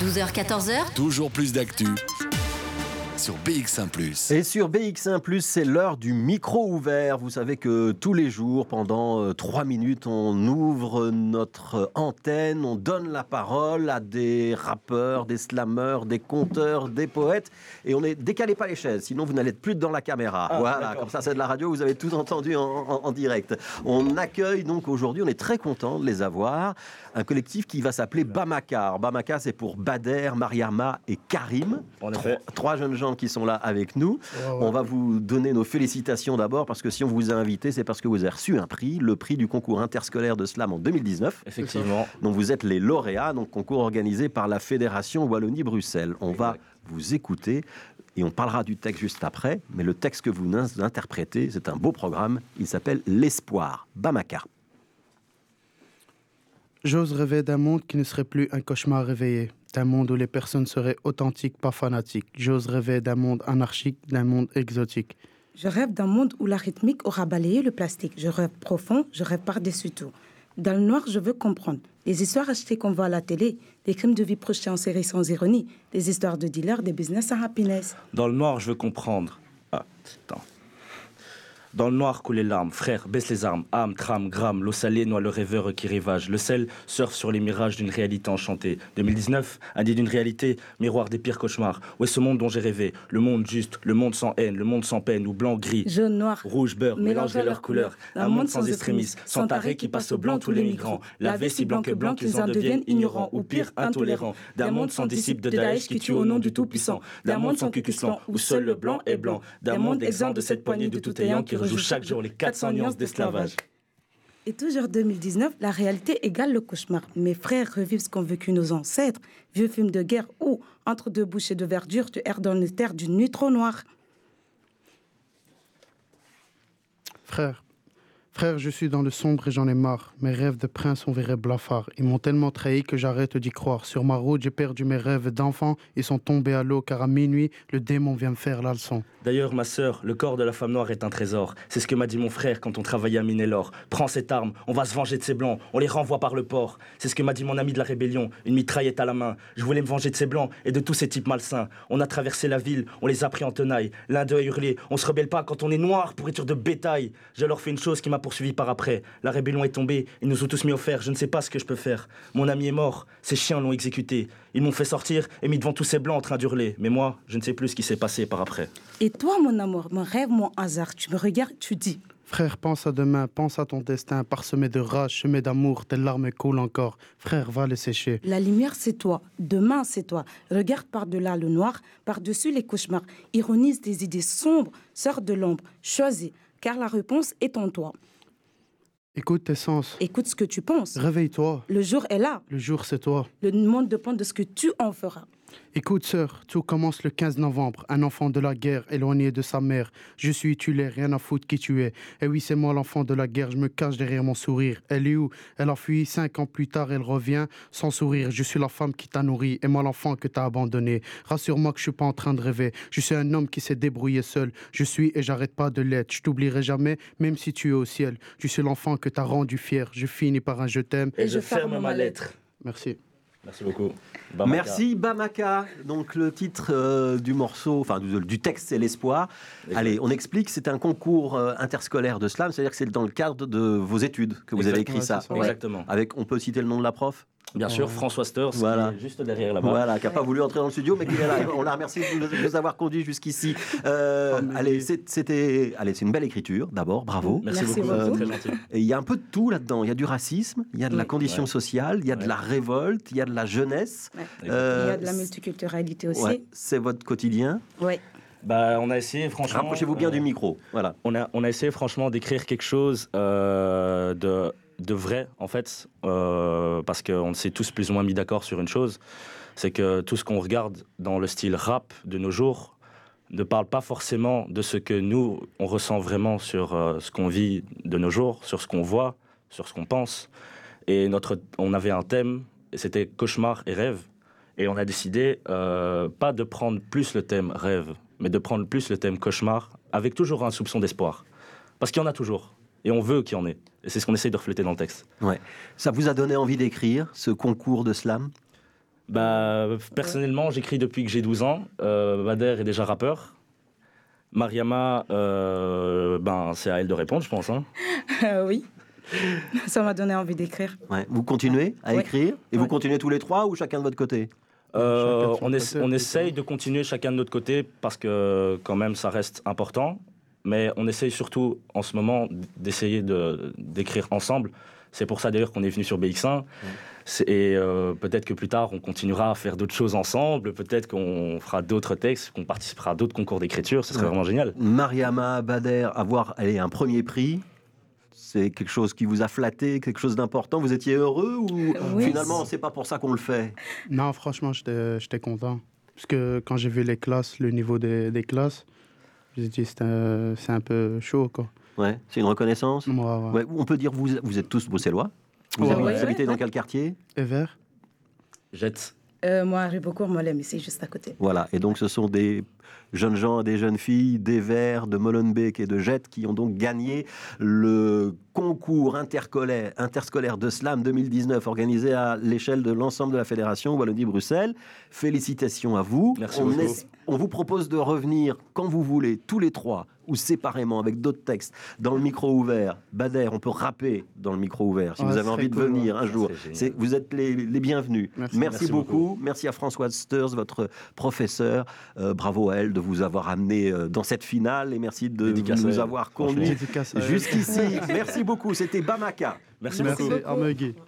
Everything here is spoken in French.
12h-14h, Toujours plus d'actu sur BX1 ⁇ Et sur BX1 ⁇ c'est l'heure du micro ouvert. Vous savez que tous les jours, pendant euh, trois minutes, on ouvre notre antenne, on donne la parole à des rappeurs, des slammeurs, des conteurs, des poètes. Et on est décalez pas les chaises, sinon vous n'allez plus dans la caméra. Ah, voilà, comme ça c'est de la radio, vous avez tout entendu en, en- en direct. On accueille donc aujourd'hui, on est très content de les avoir, un collectif qui va s'appeler Bamacar. Bamacar, c'est pour Bader, Mariama et Karim. En effet. Trois jeunes gens qui sont là avec nous. On va vous donner nos félicitations d'abord parce que si on vous a invité, c'est parce que vous avez reçu un prix, le prix du concours interscolaire de slam en 2019. Effectivement. Donc vous êtes les lauréats, donc concours organisé par la Fédération Wallonie-Bruxelles. On va vous écouter et on parlera du texte juste après, mais le texte que vous in- interprétez, c'est un beau programme, il s'appelle L'espoir, Bamaka. J'ose rêver d'un monde qui ne serait plus un cauchemar réveillé, d'un monde où les personnes seraient authentiques, pas fanatiques. J'ose rêver d'un monde anarchique, d'un monde exotique. Je rêve d'un monde où la rythmique aura balayé le plastique. Je rêve profond, je rêve par-dessus tout. Dans le noir, je veux comprendre. Les histoires achetées qu'on voit à la télé, des crimes de vie projetés en série sans ironie, des histoires de dealers, des business à happiness. Dans le noir, je veux comprendre. Ah, attends. Dans le noir coulent les larmes, frère, baisse les armes, âme, trame, gramme, l'eau salée noie le rêveur qui rivage, le sel surfe sur les mirages d'une réalité enchantée. 2019, indice d'une réalité, miroir des pires cauchemars. Où est ce monde dont j'ai rêvé? Le monde juste, le monde sans haine, le monde sans peine, ou blanc, gris, Jaune, noir, Rouge, beurre, mélanger leurs couleurs. Un monde sans extrémistes, sans tarés qui passent au blanc tous les migrants. Lavés si blanc que blanc qu'ils en deviennent ignorants, ou pire, intolérants. D'un monde sans disciples de Daesh qui tue au nom du Tout-Puissant. D'un monde sans cucuslan, où seul le blanc est blanc. D'un monde exempt de cette poignée de tout ayant qui rejoue chaque jour les 400 nuances d'esclavage. Et toujours 2019, la réalité égale le cauchemar. Mes frères revivent ce qu'ont vécu nos ancêtres. Vieux films de guerre où, entre deux bouchées de verdure, tu erres dans le terre d'une nuit trop noire. Frère, frère, je suis dans le sombre et j'en ai marre. Mes rêves de prince ont viré blafard. Ils m'ont tellement trahi que j'arrête d'y croire. Sur ma route, j'ai perdu mes rêves d'enfant. Ils sont tombés à l'eau car à minuit, le démon vient me faire la leçon. D'ailleurs, ma sœur, le corps de la femme noire est un trésor. C'est ce que m'a dit mon frère quand on travaillait à miner l'or. Prends cette arme, on va se venger de ces blancs, on les renvoie par le port. C'est ce que m'a dit mon ami de la rébellion, une mitraillette à la main. Je voulais me venger de ces blancs et de tous ces types malsains. On a traversé la ville, on les a pris en tenaille. L'un d'eux a hurlé, on se rebelle pas quand on est noir, pourriture de bétail. Je leur fais une chose qui m'a poursuivi par après. La rébellion est tombée, ils nous ont tous mis au fer, je ne sais pas ce que je peux faire. Mon ami est mort, ces chiens l'ont exécuté. Ils m'ont fait sortir et mis devant tous ces blancs en train d'hurler. Mais moi, je ne sais plus ce qui s'est passé par après. Et toi, mon amour, mon rêve, mon hasard, tu me regardes, tu dis. Frère, pense à demain, pense à ton destin, parsemé de rage, semé d'amour, tes larmes coulent encore. Frère, va les sécher. La lumière, c'est toi. Demain, c'est toi. Regarde par-delà le noir, par-dessus les cauchemars. Ironise des idées sombres, sors de l'ombre. Choisis, car la réponse est en toi. Écoute tes sens. Écoute ce que tu penses. Réveille-toi. Le jour est là. Le jour, c'est toi. Le monde dépend de ce que tu en feras. Écoute, sœur, tout commence le 15 novembre. Un enfant de la guerre, éloigné de sa mère. Je suis, tu l'es, rien à foutre qui tu es. Et oui, c'est moi l'enfant de la guerre, je me cache derrière mon sourire. Elle est où? Elle a fui, cinq ans plus tard, elle revient sans sourire. Je suis la femme qui t'a nourri et moi l'enfant que t'as abandonné. Rassure-moi que je suis pas en train de rêver. Je suis un homme qui s'est débrouillé seul. Je suis et j'arrête pas de l'être. Je t'oublierai jamais, même si tu es au ciel. Je suis l'enfant que t'as rendu fier. Je finis par un je t'aime. Et, je ferme ma lettre. Merci. Merci beaucoup. Bamaka. Merci Bamaka. Donc le titre euh, du morceau, enfin du, du texte, c'est l'espoir. Allez, on explique. C'est un concours euh, interscolaire de slam, c'est-à-dire que c'est dans le cadre de vos études que vous avez écrit ça. Exactement. Avec, on peut citer le nom de la prof? Bien sûr, Ouais. François Steurs, Voilà. qui est juste derrière là-bas. Voilà, qui n'a pas voulu entrer dans le studio, mais qui est là. On la remercie de nous, avoir conduits jusqu'ici. Euh, Ah, Allez, c'est- c'était, allez, c'est une belle écriture. D'abord, bravo. Merci, Merci beaucoup, beaucoup. c'est très gentil. Et il y a un peu de tout là-dedans. Il y a du racisme, il y a de la Oui. condition Ouais. sociale, il y a de Ouais. la révolte, il y a de la jeunesse. Ouais. Euh, Il y a de la multiculturalité aussi. Ouais, c'est votre quotidien. Ouais. Bah, on a essayé, franchement. Rapprochez-vous bien euh, du micro. Voilà. on a, on a essayé franchement d'écrire quelque chose euh, de, de vrai, en fait, euh, parce qu'on s'est tous plus ou moins mis d'accord sur une chose, c'est que tout ce qu'on regarde dans le style rap de nos jours ne parle pas forcément de ce que nous, on ressent vraiment sur ce qu'on vit de nos jours, sur ce qu'on voit, sur ce qu'on pense. Et notre, on avait un thème, et c'était cauchemar et rêve. Et on a décidé pas de prendre plus le thème rêve, mais de prendre plus le thème cauchemar, avec toujours un soupçon d'espoir. Parce qu'il y en a toujours. Et on veut qu'il y en ait. Et c'est ce qu'on essaye de refléter dans le texte. Ça vous a donné envie d'écrire ce concours de slam? Bah, personnellement, j'écris depuis que j'ai 12 ans. Euh, Bader est déjà rappeur. Mariama, euh, ben, c'est à elle de répondre, je pense. hein. Euh, oui. Ça m'a donné envie d'écrire. Ouais. Vous continuez à Ouais. écrire? Et vous Ouais. continuez tous les trois ou chacun de votre côté? Euh, on, essa- on essaye de continuer chacun de notre côté parce que quand même ça reste important. Mais on essaye surtout en ce moment d'essayer de- d'écrire ensemble. C'est pour ça d'ailleurs qu'on est venu sur BX1. C'est- Et euh, peut-être que plus tard on continuera à faire d'autres choses ensemble. Peut-être qu'on fera d'autres textes, qu'on participera à d'autres concours d'écriture. Ce serait Ouais. vraiment génial. Mariama, Bader, avoir allez, un premier prix, c'est quelque chose qui vous a flatté, quelque chose d'important? Vous étiez heureux ou Oui. finalement c'est pas pour ça qu'on le fait? Non, franchement, j'étais content. Parce que quand j'ai vu les classes, le niveau des, des classes, j'ai dit c'est un, c'est un peu chaud, quoi. Ouais, c'est une reconnaissance? Moi, ouais. Ouais, On peut dire vous, vous êtes tous bruxellois Vous, Ouais, habitez- ouais, vous habitez ouais, dans quel quartier? Et vert Jette. Euh, moi, à Ribeaucourt, Molem, ici, juste à côté. Voilà, et donc ce sont des jeunes gens et des jeunes filles des Verts, de Molenbeek et de Jette qui ont donc gagné le concours interscolaire, interscolaire de slam 2019 organisé à l'échelle de l'ensemble de la fédération Wallonie-Bruxelles. Félicitations à vous. Merci on, vous propose de revenir quand vous voulez, tous les trois, ou séparément avec d'autres textes, dans le micro ouvert. Bader, on peut rapper dans le micro ouvert si Ouais, vous avez envie de cool, venir ouais. un jour. C'est- Vous êtes les, les bienvenus. Merci. Merci, Merci beaucoup. beaucoup. Merci à Françoise Steurs, votre professeur. Euh, bravo à elle de vous avoir amené euh, dans cette finale et merci de Dédicace nous avoir conduits jusqu'ici. Merci beaucoup. C'était Bamaka. Merci, Merci beaucoup. Merci, beaucoup.